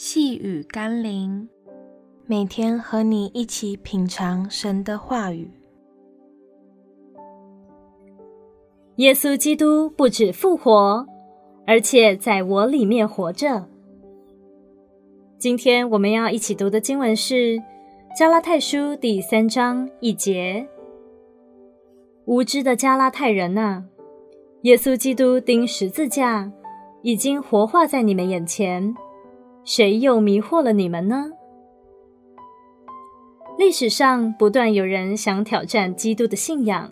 细雨甘霖，每天和你一起品尝神的话语。耶稣基督不止复活，而且在我里面活着。今天我们要一起读的经文是《加拉太书》第三章一节：“无知的加拉太人哪，耶稣基督钉十字架，已经活化在你们眼前。”谁又迷惑了你们呢？历史上不断有人想挑战基督的信仰，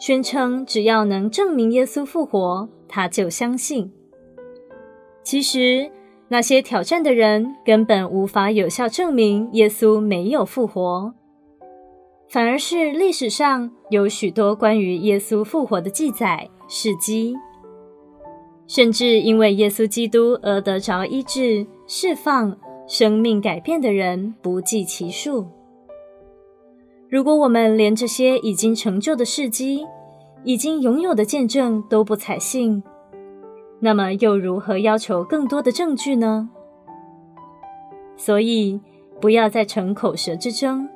宣称只要能证明耶稣复活，他就相信。其实那些挑战的人根本无法有效证明耶稣没有复活，反而是历史上有许多关于耶稣复活的记载、事迹。甚至因为耶稣基督而得着医治、释放、生命改变的人不计其数。如果我们连这些已经成就的事迹、已经拥有的见证都不采信，那么又如何要求更多的证据呢？所以，不要再逞口舌之争。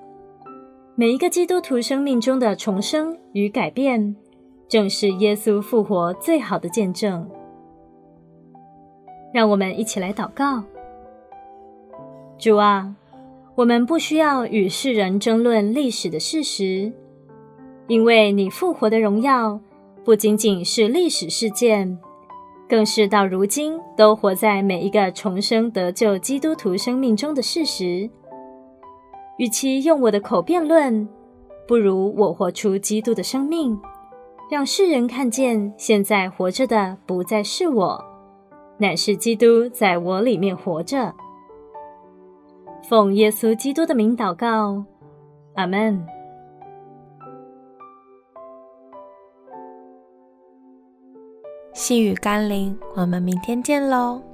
每一个基督徒生命中的重生与改变，正是耶稣复活最好的见证。让我们一起来祷告。主啊，我们不需要与世人争论历史的事实，因为你复活的荣耀不仅仅是历史事件，更是到如今都活在每一个重生得救基督徒生命中的事实。与其用我的口辩论，不如我活出基督的生命，让世人看见现在活着的不再是我。乃是基督在我里面活着。奉耶稣基督的名祷告，阿门。细雨甘霖，我们明天见喽。